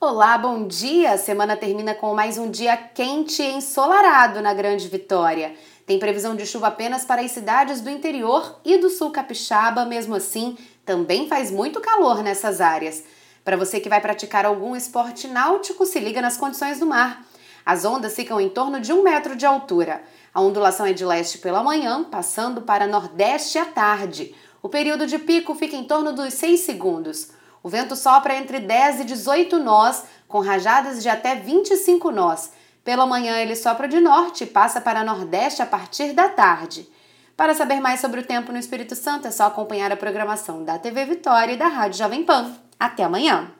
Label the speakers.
Speaker 1: Olá, bom dia! A semana termina com mais um dia quente e ensolarado na Grande Vitória. Tem previsão de chuva apenas para as cidades do interior e do sul capixaba, mesmo assim, também faz muito calor nessas áreas. Para você que vai praticar algum esporte náutico, se liga nas condições do mar. As ondas ficam em torno de um metro de altura. A ondulação é de leste pela manhã, passando para nordeste à tarde. O período de pico fica em torno dos 6 segundos. O vento sopra entre 10 e 18 nós, com rajadas de até 25 nós. Pela manhã ele sopra de norte e passa para nordeste a partir da tarde. Para saber mais sobre o tempo no Espírito Santo é só acompanhar a programação da TV Vitória e da Rádio Jovem Pan. Até amanhã!